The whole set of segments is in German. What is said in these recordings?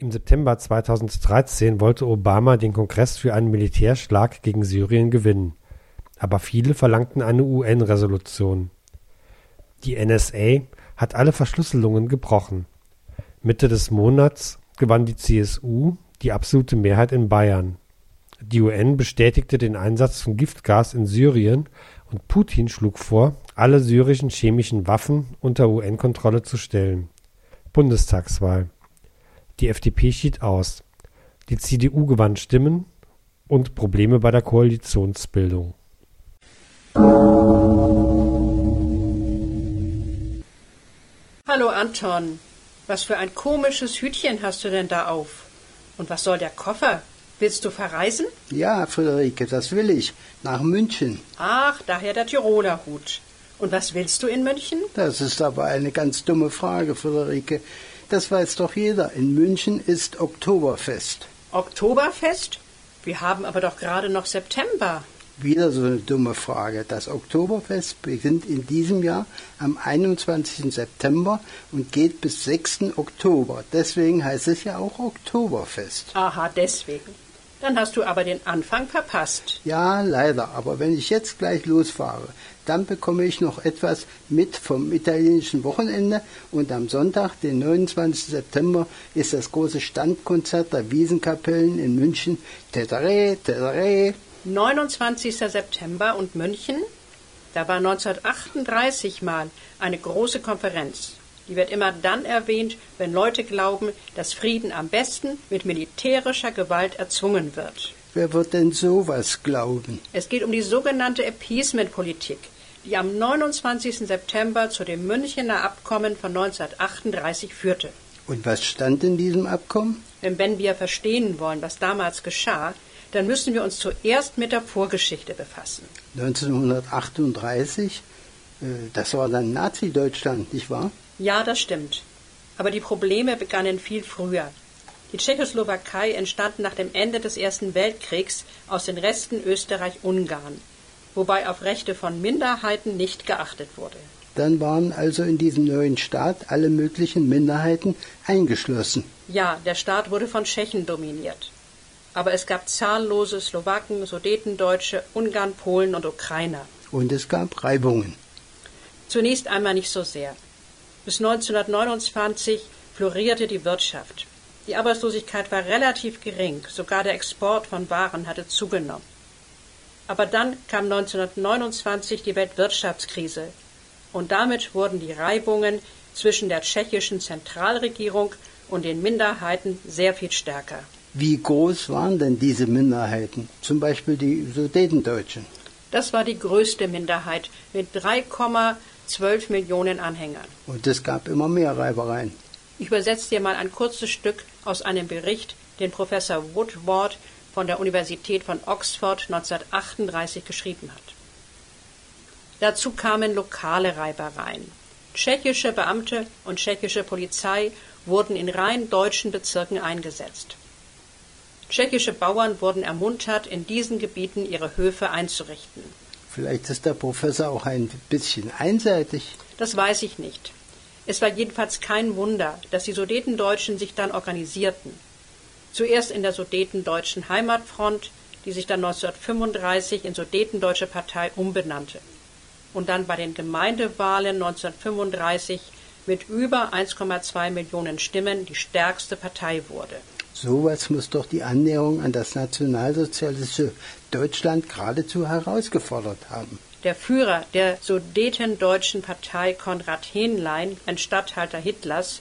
Im September 2013 wollte Obama den Kongress für einen Militärschlag gegen Syrien gewinnen, aber viele verlangten eine UN-Resolution. Die NSA hat alle Verschlüsselungen gebrochen. Mitte des Monats gewann die CSU die absolute Mehrheit in Bayern. Die UN bestätigte den Einsatz von Giftgas in Syrien und Putin schlug vor, alle syrischen chemischen Waffen unter UN-Kontrolle zu stellen. Bundestagswahl die FDP schied aus. Die CDU gewann Stimmen und Probleme bei der Koalitionsbildung. Hallo Anton, was für ein komisches Hütchen hast du denn da auf? Und was soll der Koffer? Willst du verreisen? Ja, Friederike, das will ich. Nach München. Ach, daher der Tiroler Hut. Und was willst du in München? Das ist aber eine ganz dumme Frage, Friederike. Das weiß doch jeder. In München ist Oktoberfest. Oktoberfest? Wir haben aber doch gerade noch September. Wieder so eine dumme Frage. Das Oktoberfest beginnt in diesem Jahr am 21. September und geht bis 6. Oktober. Deswegen heißt es ja auch Oktoberfest. Aha, deswegen. Dann hast du aber den Anfang verpasst. Ja, leider. Aber wenn ich jetzt gleich losfahre, dann bekomme ich noch etwas mit vom italienischen Wochenende. Und am Sonntag, den 29. September, ist das große Standkonzert der Wiesenkapellen in München. Tetere, tetere. 29. September und München? Da war 1938 mal eine große Konferenz. Die wird immer dann erwähnt, wenn Leute glauben, dass Frieden am besten mit militärischer Gewalt erzwungen wird. Wer wird denn sowas glauben? Es geht um die sogenannte Appeasement-Politik, die am 29. September zu dem Münchener Abkommen von 1938 führte. Und was stand in diesem Abkommen? Wenn wir verstehen wollen, was damals geschah, dann müssen wir uns zuerst mit der Vorgeschichte befassen. 1938, äh, das war dann Nazi-Deutschland, nicht wahr? Ja, das stimmt. Aber die Probleme begannen viel früher. Die Tschechoslowakei entstand nach dem Ende des Ersten Weltkriegs aus den Resten Österreich-Ungarn, wobei auf Rechte von Minderheiten nicht geachtet wurde. Dann waren also in diesem neuen Staat alle möglichen Minderheiten eingeschlossen. Ja, der Staat wurde von Tschechen dominiert. Aber es gab zahllose Slowaken, Sudetendeutsche, Ungarn, Polen und Ukrainer. Und es gab Reibungen. Zunächst einmal nicht so sehr. Bis 1929 florierte die Wirtschaft. Die Arbeitslosigkeit war relativ gering, sogar der Export von Waren hatte zugenommen. Aber dann kam 1929 die Weltwirtschaftskrise und damit wurden die Reibungen zwischen der tschechischen Zentralregierung und den Minderheiten sehr viel stärker. Wie groß waren denn diese Minderheiten? Zum Beispiel die Sudetendeutschen. Das war die größte Minderheit mit 3, 12 Millionen Anhängern. Und es gab immer mehr Reibereien. Ich übersetze dir mal ein kurzes Stück aus einem Bericht, den Professor Woodward von der Universität von Oxford 1938 geschrieben hat. Dazu kamen lokale Reibereien. Tschechische Beamte und tschechische Polizei wurden in rein deutschen Bezirken eingesetzt. Tschechische Bauern wurden ermuntert, in diesen Gebieten ihre Höfe einzurichten. Vielleicht ist der Professor auch ein bisschen einseitig. Das weiß ich nicht. Es war jedenfalls kein Wunder, dass die Sudetendeutschen sich dann organisierten. Zuerst in der Sudetendeutschen Heimatfront, die sich dann 1935 in Sudetendeutsche Partei umbenannte. Und dann bei den Gemeindewahlen 1935 mit über 1,2 Millionen Stimmen die stärkste Partei wurde. Sowas muss doch die Annäherung an das nationalsozialistische Deutschland geradezu herausgefordert haben. Der Führer der Sudetendeutschen Partei Konrad Henlein, ein Statthalter Hitlers,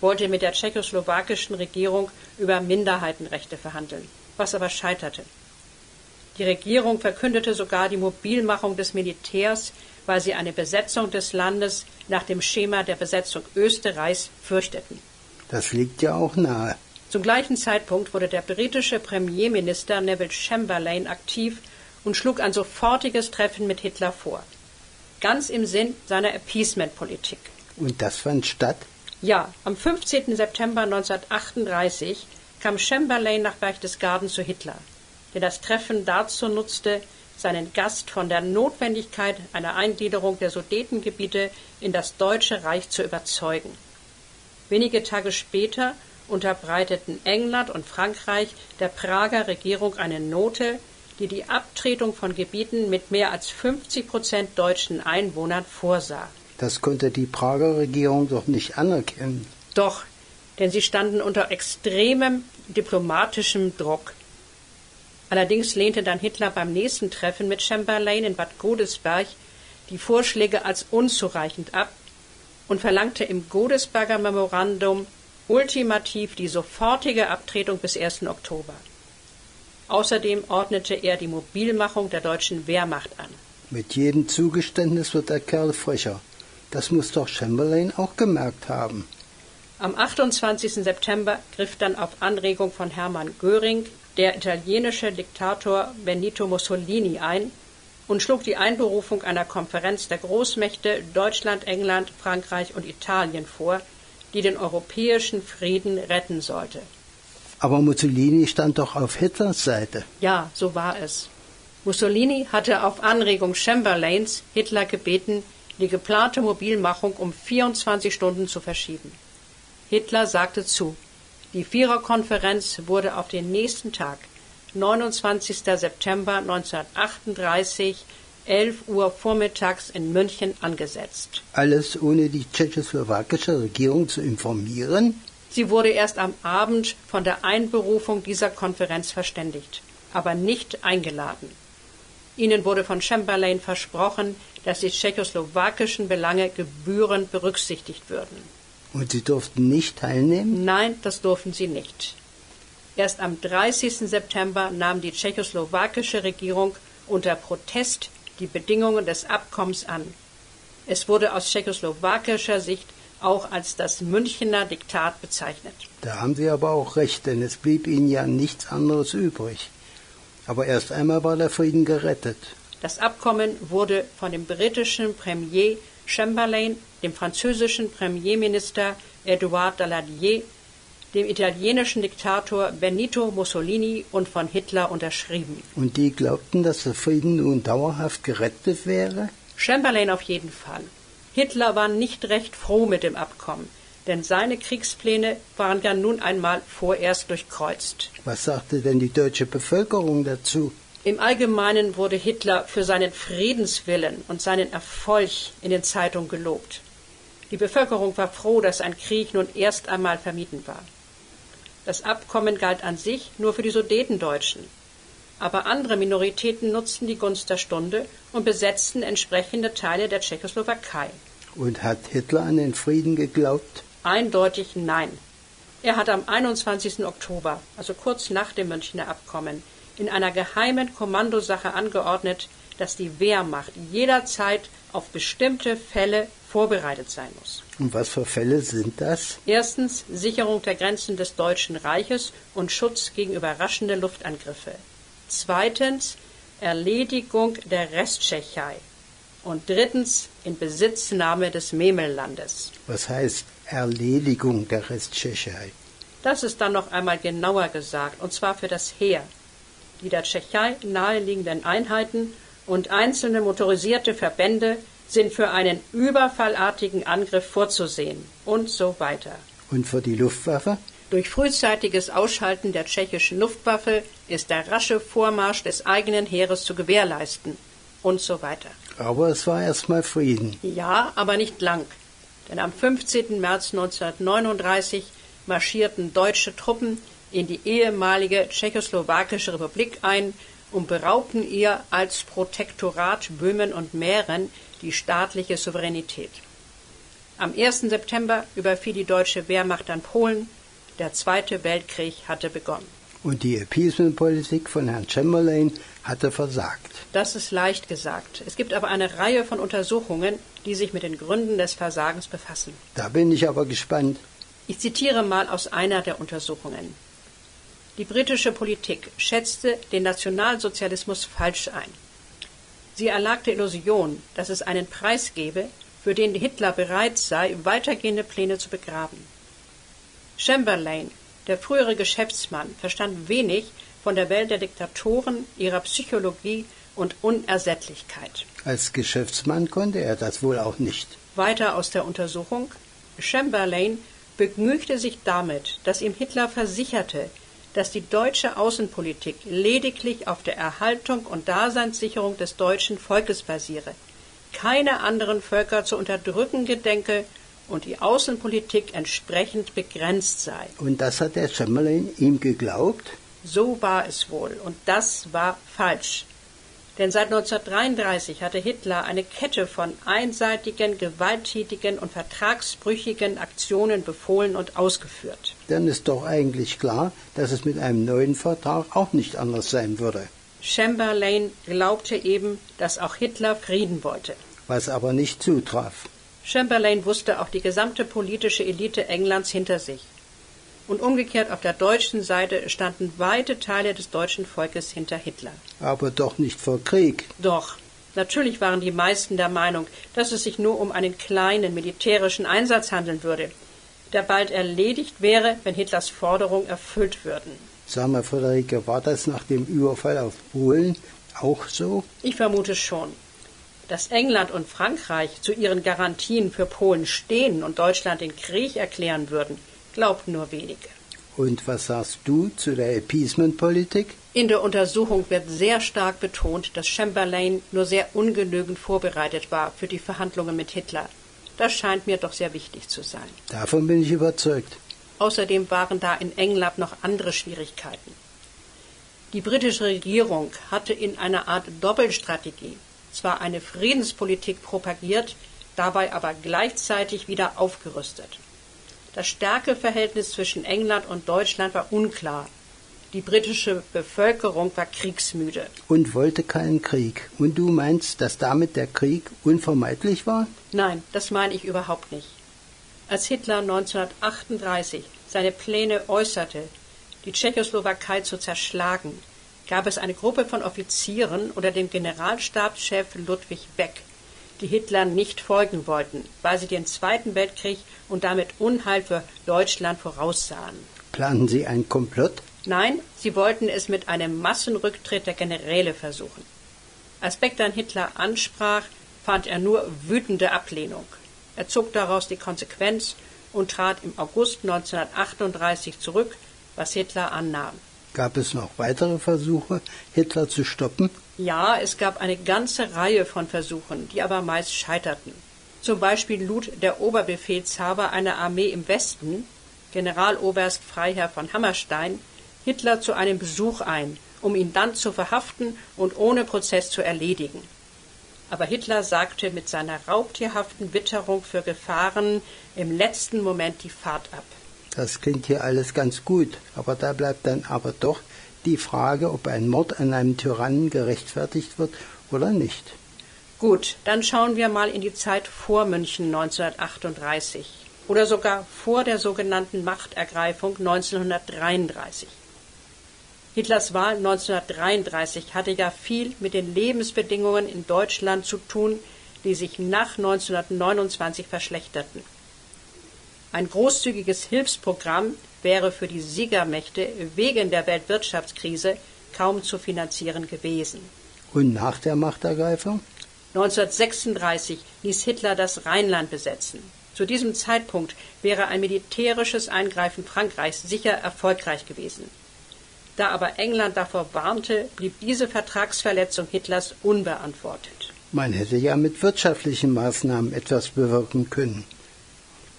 wollte mit der tschechoslowakischen Regierung über Minderheitenrechte verhandeln, was aber scheiterte. Die Regierung verkündete sogar die Mobilmachung des Militärs, weil sie eine Besetzung des Landes nach dem Schema der Besetzung Österreichs fürchteten. Das liegt ja auch nahe. Zum gleichen Zeitpunkt wurde der britische Premierminister Neville Chamberlain aktiv und schlug ein sofortiges Treffen mit Hitler vor. Ganz im Sinn seiner Appeasement-Politik. Und das fand statt? Ja, am 15. September 1938 kam Chamberlain nach Berchtesgaden zu Hitler, der das Treffen dazu nutzte, seinen Gast von der Notwendigkeit einer Eingliederung der Sudetengebiete in das Deutsche Reich zu überzeugen. Wenige Tage später unterbreiteten England und Frankreich der Prager Regierung eine Note, die die Abtretung von Gebieten mit mehr als 50 Prozent deutschen Einwohnern vorsah. Das konnte die Prager Regierung doch nicht anerkennen. Doch, denn sie standen unter extremem diplomatischem Druck. Allerdings lehnte dann Hitler beim nächsten Treffen mit Chamberlain in Bad Godesberg die Vorschläge als unzureichend ab und verlangte im Godesberger Memorandum ultimativ die sofortige Abtretung bis 1. Oktober. Außerdem ordnete er die Mobilmachung der deutschen Wehrmacht an. Mit jedem Zugeständnis wird der Kerl frecher. Das muss doch Chamberlain auch gemerkt haben. Am 28. September griff dann auf Anregung von Hermann Göring der italienische Diktator Benito Mussolini ein und schlug die Einberufung einer Konferenz der Großmächte Deutschland, England, Frankreich und Italien vor, die den europäischen Frieden retten sollte. Aber Mussolini stand doch auf Hitlers Seite. Ja, so war es. Mussolini hatte auf Anregung Chamberlains Hitler gebeten, die geplante Mobilmachung um 24 Stunden zu verschieben. Hitler sagte zu. Die Viererkonferenz wurde auf den nächsten Tag, 29. September 1938, 11 Uhr vormittags in München angesetzt. Alles ohne die tschechoslowakische Regierung zu informieren? Sie wurde erst am Abend von der Einberufung dieser Konferenz verständigt, aber nicht eingeladen. Ihnen wurde von Chamberlain versprochen, dass die tschechoslowakischen Belange gebührend berücksichtigt würden. Und Sie durften nicht teilnehmen? Nein, das durften sie nicht. Erst am 30. September nahm die tschechoslowakische Regierung unter Protest die Bedingungen des Abkommens an. Es wurde aus tschechoslowakischer Sicht auch als das Münchener Diktat bezeichnet. Da haben Sie aber auch recht, denn es blieb Ihnen ja nichts anderes übrig. Aber erst einmal war der Frieden gerettet. Das Abkommen wurde von dem britischen Premier Chamberlain, dem französischen Premierminister Edouard Daladier, dem italienischen Diktator Benito Mussolini und von Hitler unterschrieben. Und die glaubten, dass der Frieden nun dauerhaft gerettet wäre? Chamberlain auf jeden Fall. Hitler war nicht recht froh mit dem Abkommen, denn seine Kriegspläne waren ja nun einmal vorerst durchkreuzt. Was sagte denn die deutsche Bevölkerung dazu? Im Allgemeinen wurde Hitler für seinen Friedenswillen und seinen Erfolg in den Zeitungen gelobt. Die Bevölkerung war froh, dass ein Krieg nun erst einmal vermieden war. Das Abkommen galt an sich nur für die Sudetendeutschen. Aber andere Minoritäten nutzten die Gunst der Stunde und besetzten entsprechende Teile der Tschechoslowakei. Und hat Hitler an den Frieden geglaubt? Eindeutig nein. Er hat am 21. Oktober, also kurz nach dem Münchner Abkommen, in einer geheimen Kommandosache angeordnet, dass die Wehrmacht jederzeit auf bestimmte Fälle vorbereitet sein muss. Und was für Fälle sind das? Erstens Sicherung der Grenzen des Deutschen Reiches und Schutz gegen überraschende Luftangriffe. Zweitens Erledigung der Resttschechei. Und drittens Inbesitznahme des Memellandes. Was heißt Erledigung der Resttschechei? Das ist dann noch einmal genauer gesagt, und zwar für das Heer. Die der Tschechei naheliegenden Einheiten und einzelne motorisierte Verbände sind für einen überfallartigen Angriff vorzusehen und so weiter. Und für die Luftwaffe? Durch frühzeitiges Ausschalten der tschechischen Luftwaffe ist der rasche Vormarsch des eigenen Heeres zu gewährleisten und so weiter. Aber es war erstmal Frieden. Ja, aber nicht lang. Denn am 15. März 1939 marschierten deutsche Truppen in die ehemalige tschechoslowakische Republik ein und beraubten ihr als Protektorat Böhmen und Mähren die staatliche Souveränität. Am 1. September überfiel die deutsche Wehrmacht an Polen. Der Zweite Weltkrieg hatte begonnen. Und die Appeasement-Politik von Herrn Chamberlain hatte versagt. Das ist leicht gesagt. Es gibt aber eine Reihe von Untersuchungen, die sich mit den Gründen des Versagens befassen. Da bin ich aber gespannt. Ich zitiere mal aus einer der Untersuchungen. Die britische Politik schätzte den Nationalsozialismus falsch ein. Sie erlag der Illusion, dass es einen Preis gebe, für den Hitler bereit sei, weitergehende Pläne zu begraben. Chamberlain, der frühere Geschäftsmann, verstand wenig von der Welt der Diktatoren, ihrer Psychologie und Unersättlichkeit. Als Geschäftsmann konnte er das wohl auch nicht. Weiter aus der Untersuchung. Chamberlain begnügte sich damit, dass ihm Hitler versicherte, dass die deutsche Außenpolitik lediglich auf der Erhaltung und Daseinssicherung des deutschen Volkes basiere, keine anderen Völker zu unterdrücken gedenke und die Außenpolitik entsprechend begrenzt sei. Und das hat der Chamberlain ihm geglaubt? So war es wohl, und das war falsch. Denn seit 1933 hatte Hitler eine Kette von einseitigen, gewalttätigen und vertragsbrüchigen Aktionen befohlen und ausgeführt. Dann ist doch eigentlich klar, dass es mit einem neuen Vertrag auch nicht anders sein würde. Chamberlain glaubte eben, dass auch Hitler Frieden wollte. Was aber nicht zutraf. Chamberlain wusste auch die gesamte politische Elite Englands hinter sich. Und umgekehrt auf der deutschen Seite standen weite Teile des deutschen Volkes hinter Hitler. Aber doch nicht vor Krieg. Doch. Natürlich waren die meisten der Meinung, dass es sich nur um einen kleinen militärischen Einsatz handeln würde, der bald erledigt wäre, wenn Hitlers Forderungen erfüllt würden. Sag mal, Friederike, war das nach dem Überfall auf Polen auch so? Ich vermute schon. Dass England und Frankreich zu ihren Garantien für Polen stehen und Deutschland den Krieg erklären würden, glaubten nur wenige. Und was sagst du zu der Appeasement-Politik? In der Untersuchung wird sehr stark betont, dass Chamberlain nur sehr ungenügend vorbereitet war für die Verhandlungen mit Hitler. Das scheint mir doch sehr wichtig zu sein. Davon bin ich überzeugt. Außerdem waren da in England noch andere Schwierigkeiten. Die britische Regierung hatte in einer Art Doppelstrategie zwar eine Friedenspolitik propagiert, dabei aber gleichzeitig wieder aufgerüstet. Das Stärkeverhältnis zwischen England und Deutschland war unklar. Die britische Bevölkerung war kriegsmüde. Und wollte keinen Krieg. Und du meinst, dass damit der Krieg unvermeidlich war? Nein, das meine ich überhaupt nicht. Als Hitler 1938 seine Pläne äußerte, die Tschechoslowakei zu zerschlagen, gab es eine Gruppe von Offizieren unter dem Generalstabschef Ludwig Beck, die Hitler nicht folgen wollten, weil sie den Zweiten Weltkrieg und damit Unheil für Deutschland voraussahen. Planten Sie einen Komplott? Nein, sie wollten es mit einem Massenrücktritt der Generäle versuchen. Als Beck dann Hitler ansprach, fand er nur wütende Ablehnung. Er zog daraus die Konsequenz und trat im August 1938 zurück, was Hitler annahm. Gab es noch weitere Versuche, Hitler zu stoppen? Ja, es gab eine ganze Reihe von Versuchen, die aber meist scheiterten. Zum Beispiel lud der Oberbefehlshaber einer Armee im Westen, Generaloberst Freiherr von Hammerstein, Hitler zu einem Besuch ein, um ihn dann zu verhaften und ohne Prozess zu erledigen. Aber Hitler sagte mit seiner raubtierhaften Witterung für Gefahren im letzten Moment die Fahrt ab. Das klingt hier alles ganz gut, aber da bleibt dann aber doch die Frage, ob ein Mord an einem Tyrannen gerechtfertigt wird oder nicht. Gut, dann schauen wir mal in die Zeit vor München 1938 oder sogar vor der sogenannten Machtergreifung 1933. Hitlers Wahl 1933 hatte ja viel mit den Lebensbedingungen in Deutschland zu tun, die sich nach 1929 verschlechterten. Ein großzügiges Hilfsprogramm wäre für die Siegermächte wegen der Weltwirtschaftskrise kaum zu finanzieren gewesen. Und nach der Machtergreifung? 1936 ließ Hitler das Rheinland besetzen. Zu diesem Zeitpunkt wäre ein militärisches Eingreifen Frankreichs sicher erfolgreich gewesen. Da aber England davor warnte, blieb diese Vertragsverletzung Hitlers unbeantwortet. Man hätte ja mit wirtschaftlichen Maßnahmen etwas bewirken können.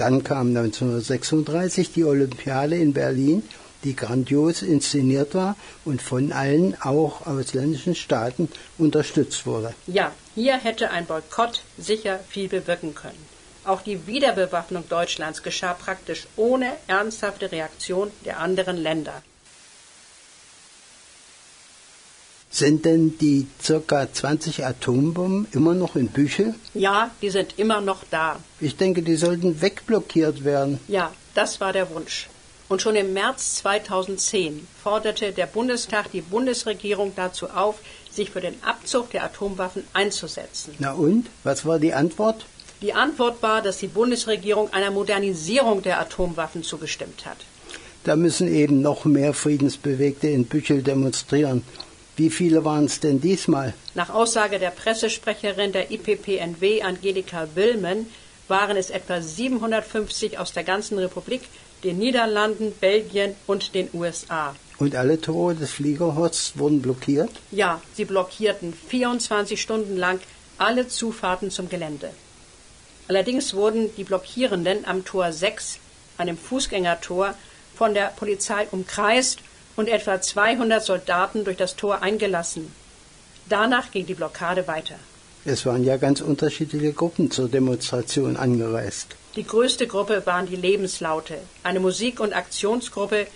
Dann kam 1936 die Olympiade in Berlin, die grandios inszeniert war und von allen, auch ausländischen Staaten, unterstützt wurde. Ja, hier hätte ein Boykott sicher viel bewirken können. Auch die Wiederbewaffnung Deutschlands geschah praktisch ohne ernsthafte Reaktion der anderen Länder. Sind denn die ca. 20 Atombomben immer noch in Büchel? Ja, die sind immer noch da. Ich denke, die sollten wegblockiert werden. Ja, das war der Wunsch. Und schon im März 2010 forderte der Bundestag die Bundesregierung dazu auf, sich für den Abzug der Atomwaffen einzusetzen. Na und? Was war die Antwort? Die Antwort war, dass die Bundesregierung einer Modernisierung der Atomwaffen zugestimmt hat. Da müssen eben noch mehr Friedensbewegte in Büchel demonstrieren. Wie viele waren es denn diesmal? Nach Aussage der Pressesprecherin der IPPNW, Angelika Willmen, waren es etwa 750 aus der ganzen Republik, den Niederlanden, Belgien und den USA. Und alle Tore des Fliegerhorsts wurden blockiert? Ja, sie blockierten 24 Stunden lang alle Zufahrten zum Gelände. Allerdings wurden die Blockierenden am Tor 6, einem Fußgängertor, von der Polizei umkreist und etwa 200 Soldaten durch das Tor eingelassen. Danach ging die Blockade weiter. Es waren ja ganz unterschiedliche Gruppen zur Demonstration angereist. Die größte Gruppe waren die Lebenslaute, eine Musik- und Aktionsgruppe,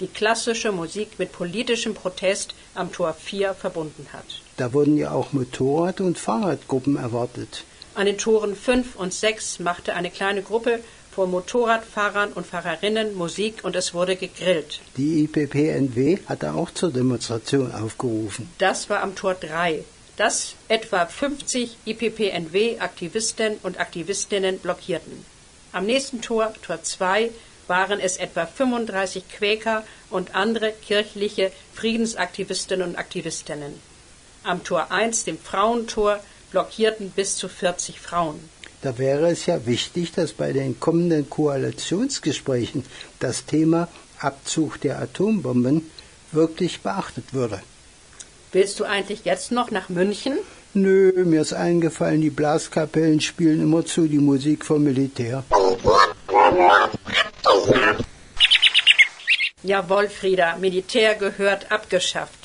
die klassische Musik mit politischem Protest am Tor 4 verbunden hat. Da wurden ja auch Motorrad- und Fahrradgruppen erwartet. An den Toren 5 und 6 machte eine kleine Gruppe von Motorradfahrern und Fahrerinnen Musik und es wurde gegrillt. Die IPPNW hatte auch zur Demonstration aufgerufen. Das war am Tor 3, das etwa 50 IPPNW-Aktivisten und Aktivistinnen blockierten. Am nächsten Tor, Tor 2, waren es etwa 35 Quäker und andere kirchliche Friedensaktivistinnen und Aktivistinnen. Am Tor 1, dem Frauentor, blockierten bis zu 40 Frauen. Da wäre es ja wichtig, dass bei den kommenden Koalitionsgesprächen das Thema Abzug der Atombomben wirklich beachtet würde. Willst du eigentlich jetzt noch nach München? Nö, mir ist eingefallen, die Blaskapellen spielen immer zu die Musik vom Militär. Jawohl, Frieda, Militär gehört abgeschafft.